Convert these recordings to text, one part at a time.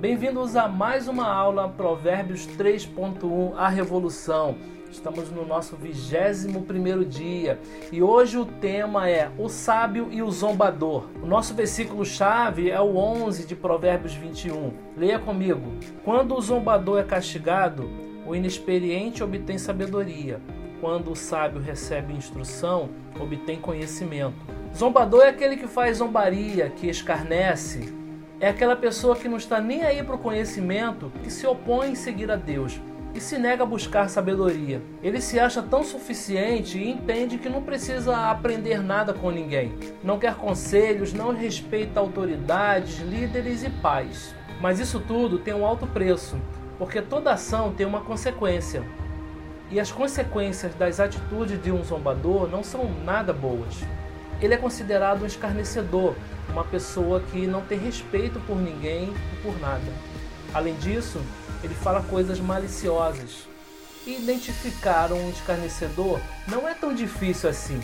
Bem-vindos a mais uma aula Provérbios 3.1 A Revolução. Estamos no nosso 21 primeiro dia e hoje o tema é o sábio e o zombador. O nosso versículo chave é o 11 de Provérbios 21. Leia comigo. Quando o zombador é castigado, o inexperiente obtém sabedoria. Quando o sábio recebe instrução, obtém conhecimento. Zombador é aquele que faz zombaria, que escarnece, é aquela pessoa que não está nem aí para o conhecimento, que se opõe em seguir a Deus e se nega a buscar sabedoria. Ele se acha tão suficiente e entende que não precisa aprender nada com ninguém. Não quer conselhos, não respeita autoridades, líderes e pais. Mas isso tudo tem um alto preço, porque toda ação tem uma consequência. E as consequências das atitudes de um zombador não são nada boas. Ele é considerado um escarnecedor, uma pessoa que não tem respeito por ninguém e por nada. Além disso, ele fala coisas maliciosas. E identificar um escarnecedor não é tão difícil assim.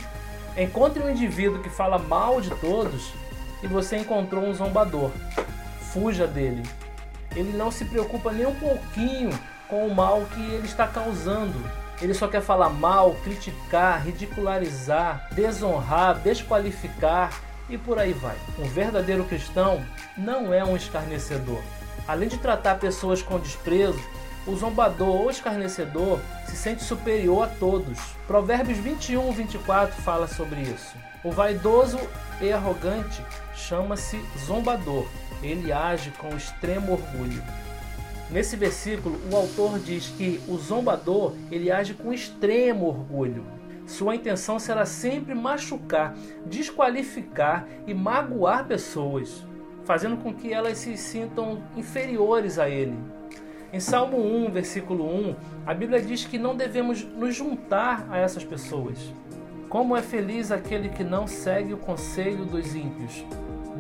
Encontre um indivíduo que fala mal de todos e você encontrou um zombador. Fuja dele. Ele não se preocupa nem um pouquinho com o mal que ele está causando ele só quer falar mal, criticar, ridicularizar, desonrar, desqualificar e por aí vai. Um verdadeiro cristão não é um escarnecedor. Além de tratar pessoas com desprezo, o zombador ou escarnecedor se sente superior a todos. Provérbios 21, 24 fala sobre isso. O vaidoso e arrogante chama-se zombador. Ele age com extremo orgulho. Nesse versículo, o autor diz que o zombador ele age com extremo orgulho. Sua intenção será sempre machucar, desqualificar e magoar pessoas, fazendo com que elas se sintam inferiores a ele. Em Salmo 1, versículo 1, a Bíblia diz que não devemos nos juntar a essas pessoas. Como é feliz aquele que não segue o conselho dos ímpios,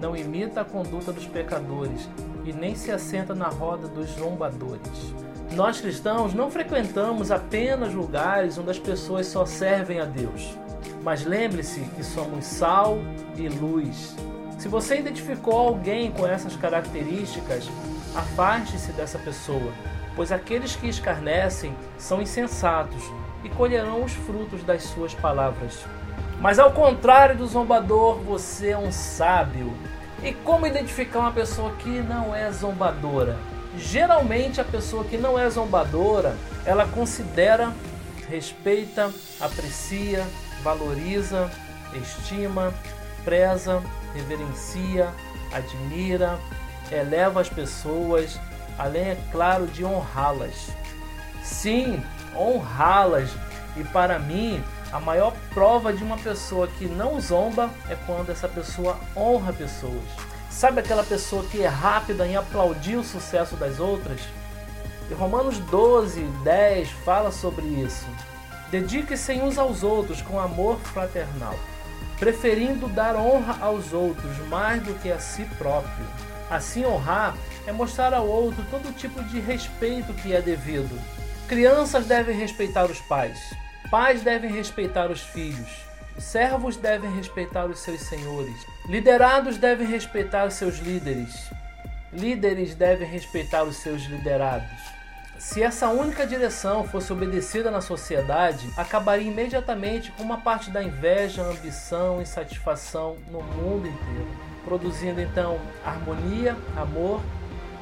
não imita a conduta dos pecadores e nem se assenta na roda dos zombadores. Nós cristãos não frequentamos apenas lugares onde as pessoas só servem a Deus. Mas lembre-se que somos sal e luz. Se você identificou alguém com essas características, afaste-se dessa pessoa, pois aqueles que escarnecem são insensatos e colherão os frutos das suas palavras. Mas ao contrário do zombador, você é um sábio. E como identificar uma pessoa que não é zombadora? Geralmente a pessoa que não é zombadora, ela considera, respeita, aprecia, valoriza, estima, preza, reverencia, admira, eleva as pessoas, além, é claro, de honrá-las. Sim, honrá-las. E para mim, a maior prova de uma pessoa que não zomba é quando essa pessoa honra pessoas. Sabe aquela pessoa que é rápida em aplaudir o sucesso das outras? E Romanos 12, 10 fala sobre isso. Dedique-se uns aos outros com amor fraternal, preferindo dar honra aos outros mais do que a si próprio. Assim, honrar é mostrar ao outro todo tipo de respeito que é devido. Crianças devem respeitar os pais, pais devem respeitar os filhos, Servos devem respeitar os seus senhores. Liderados devem respeitar os seus líderes. Líderes devem respeitar os seus liderados. Se essa única direção fosse obedecida na sociedade, acabaria imediatamente com uma parte da inveja, ambição e insatisfação no mundo inteiro, produzindo então harmonia, amor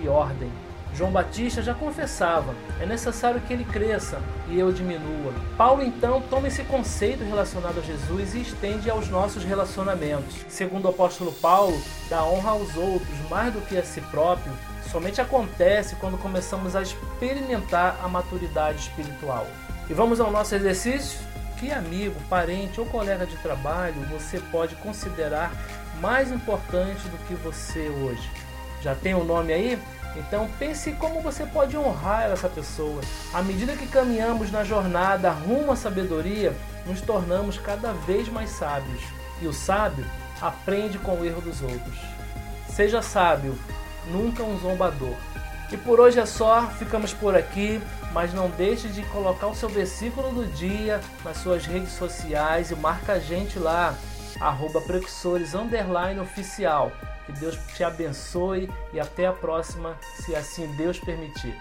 e ordem. João Batista já confessava: é necessário que ele cresça e eu diminua. Paulo então toma esse conceito relacionado a Jesus e estende aos nossos relacionamentos. Segundo o apóstolo Paulo, da honra aos outros mais do que a si próprio somente acontece quando começamos a experimentar a maturidade espiritual. E vamos ao nosso exercício? Que amigo, parente ou colega de trabalho você pode considerar mais importante do que você hoje? Já tem o um nome aí? Então pense como você pode honrar essa pessoa. À medida que caminhamos na jornada rumo à sabedoria, nos tornamos cada vez mais sábios. E o sábio aprende com o erro dos outros. Seja sábio, nunca um zombador. E por hoje é só, ficamos por aqui, mas não deixe de colocar o seu versículo do dia nas suas redes sociais e marca a gente lá arroba precursores oficial. Que Deus te abençoe e até a próxima, se assim Deus permitir.